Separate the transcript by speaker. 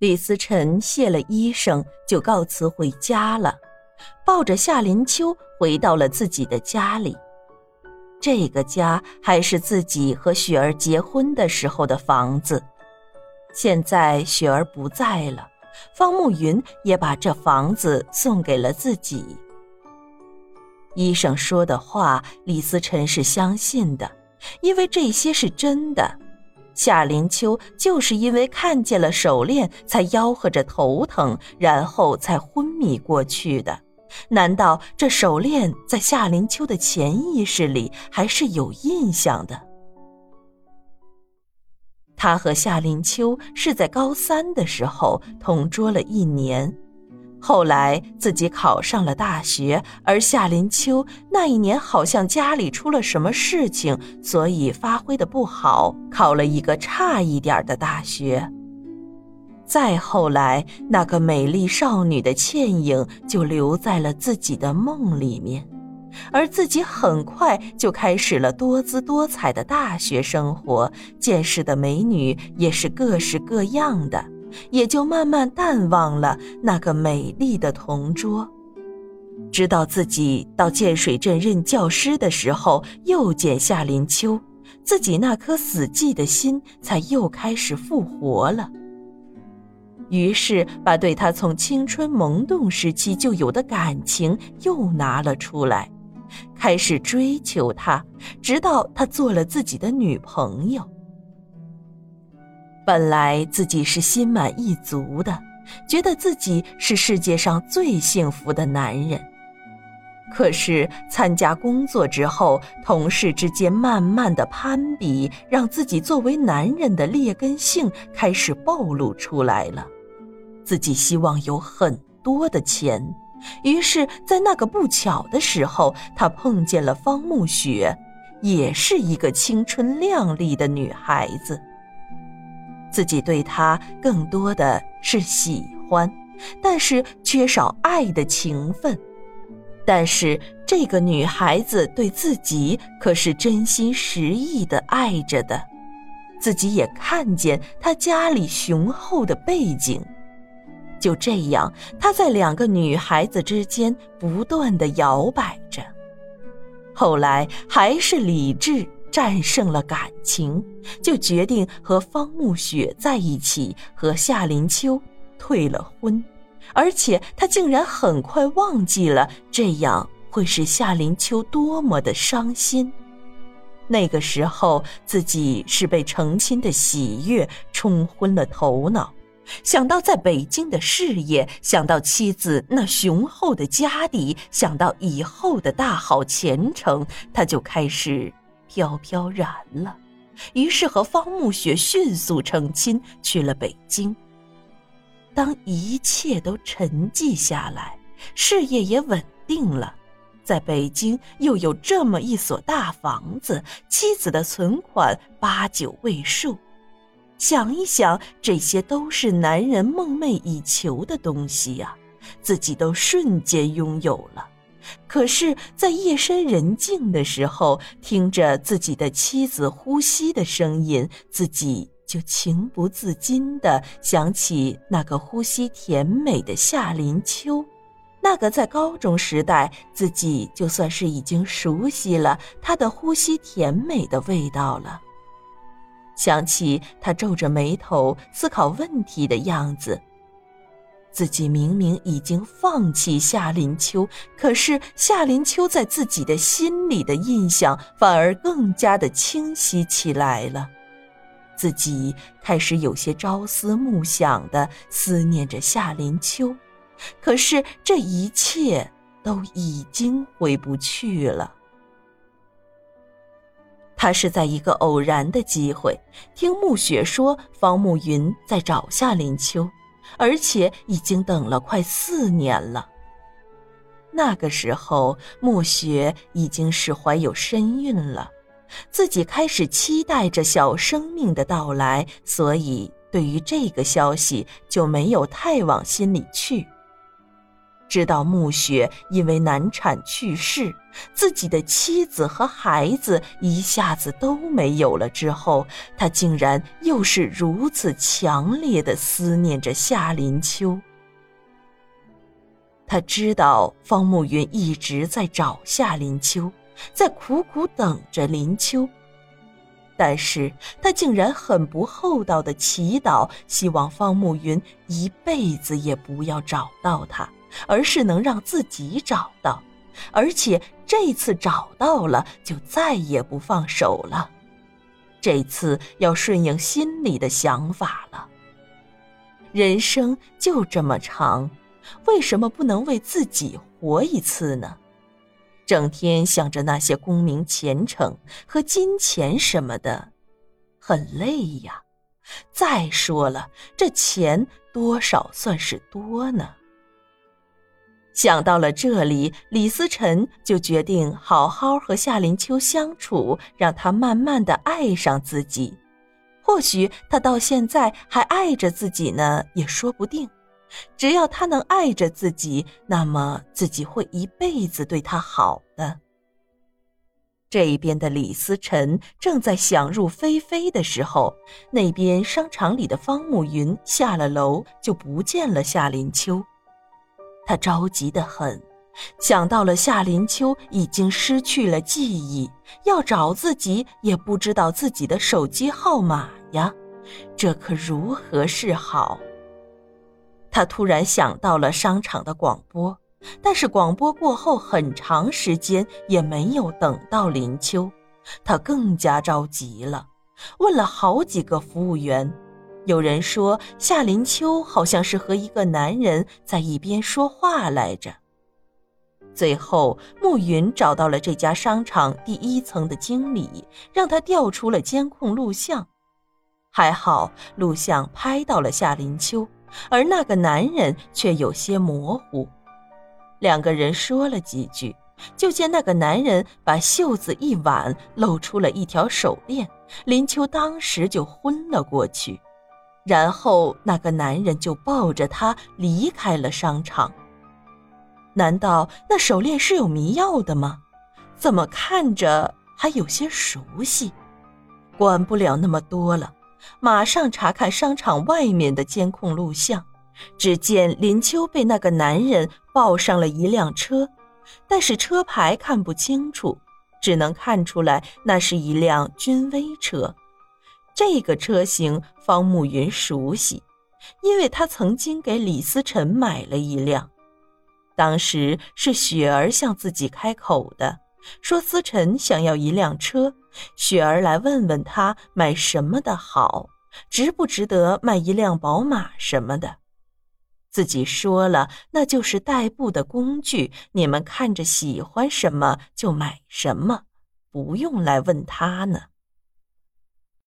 Speaker 1: 李思辰谢了医生，就告辞回家了，抱着夏林秋回到了自己的家里。这个家还是自己和雪儿结婚的时候的房子，现在雪儿不在了，方慕云也把这房子送给了自己。医生说的话，李思辰是相信的，因为这些是真的。夏林秋就是因为看见了手链，才吆喝着头疼，然后才昏迷过去的。难道这手链在夏林秋的潜意识里还是有印象的？他和夏林秋是在高三的时候同桌了一年。后来自己考上了大学，而夏林秋那一年好像家里出了什么事情，所以发挥的不好，考了一个差一点的大学。再后来，那个美丽少女的倩影就留在了自己的梦里面，而自己很快就开始了多姿多彩的大学生活，见识的美女也是各式各样的。也就慢慢淡忘了那个美丽的同桌，直到自己到建水镇任教师的时候，又见夏林秋，自己那颗死寂的心才又开始复活了。于是，把对他从青春萌动时期就有的感情又拿了出来，开始追求他，直到他做了自己的女朋友。本来自己是心满意足的，觉得自己是世界上最幸福的男人。可是参加工作之后，同事之间慢慢的攀比，让自己作为男人的劣根性开始暴露出来了。自己希望有很多的钱，于是，在那个不巧的时候，他碰见了方慕雪，也是一个青春靓丽的女孩子。自己对她更多的是喜欢，但是缺少爱的情分。但是这个女孩子对自己可是真心实意的爱着的，自己也看见她家里雄厚的背景。就这样，他在两个女孩子之间不断的摇摆着。后来还是理智。战胜了感情，就决定和方慕雪在一起，和夏林秋退了婚，而且他竟然很快忘记了，这样会使夏林秋多么的伤心。那个时候，自己是被成亲的喜悦冲昏了头脑，想到在北京的事业，想到妻子那雄厚的家底，想到以后的大好前程，他就开始。飘飘然了，于是和方慕雪迅速成亲，去了北京。当一切都沉寂下来，事业也稳定了，在北京又有这么一所大房子，妻子的存款八九位数，想一想，这些都是男人梦寐以求的东西呀，自己都瞬间拥有了。可是，在夜深人静的时候，听着自己的妻子呼吸的声音，自己就情不自禁地想起那个呼吸甜美的夏林秋，那个在高中时代自己就算是已经熟悉了他的呼吸甜美的味道了。想起他皱着眉头思考问题的样子。自己明明已经放弃夏林秋，可是夏林秋在自己的心里的印象反而更加的清晰起来了。自己开始有些朝思暮想的思念着夏林秋，可是这一切都已经回不去了。他是在一个偶然的机会，听暮雪说方慕云在找夏林秋。而且已经等了快四年了。那个时候，暮雪已经是怀有身孕了，自己开始期待着小生命的到来，所以对于这个消息就没有太往心里去。知道暮雪因为难产去世，自己的妻子和孩子一下子都没有了之后，他竟然又是如此强烈的思念着夏林秋。他知道方慕云一直在找夏林秋，在苦苦等着林秋。但是他竟然很不厚道的祈祷，希望方慕云一辈子也不要找到他，而是能让自己找到，而且这次找到了就再也不放手了，这次要顺应心里的想法了。人生就这么长，为什么不能为自己活一次呢？整天想着那些功名前程和金钱什么的，很累呀。再说了，这钱多少算是多呢？想到了这里，李思辰就决定好好和夏林秋相处，让他慢慢的爱上自己。或许他到现在还爱着自己呢，也说不定。只要他能爱着自己，那么自己会一辈子对他好的。这边的李思辰正在想入非非的时候，那边商场里的方慕云下了楼就不见了夏林秋，他着急的很，想到了夏林秋已经失去了记忆，要找自己也不知道自己的手机号码呀，这可如何是好？他突然想到了商场的广播，但是广播过后很长时间也没有等到林秋，他更加着急了，问了好几个服务员，有人说夏林秋好像是和一个男人在一边说话来着。最后，暮云找到了这家商场第一层的经理，让他调出了监控录像，还好录像拍到了夏林秋。而那个男人却有些模糊，两个人说了几句，就见那个男人把袖子一挽，露出了一条手链。林秋当时就昏了过去，然后那个男人就抱着她离开了商场。难道那手链是有迷药的吗？怎么看着还有些熟悉？管不了那么多了。马上查看商场外面的监控录像，只见林秋被那个男人抱上了一辆车，但是车牌看不清楚，只能看出来那是一辆君威车。这个车型方慕云熟悉，因为他曾经给李思辰买了一辆，当时是雪儿向自己开口的。说思辰想要一辆车，雪儿来问问他买什么的好，值不值得卖一辆宝马什么的。自己说了，那就是代步的工具，你们看着喜欢什么就买什么，不用来问他呢。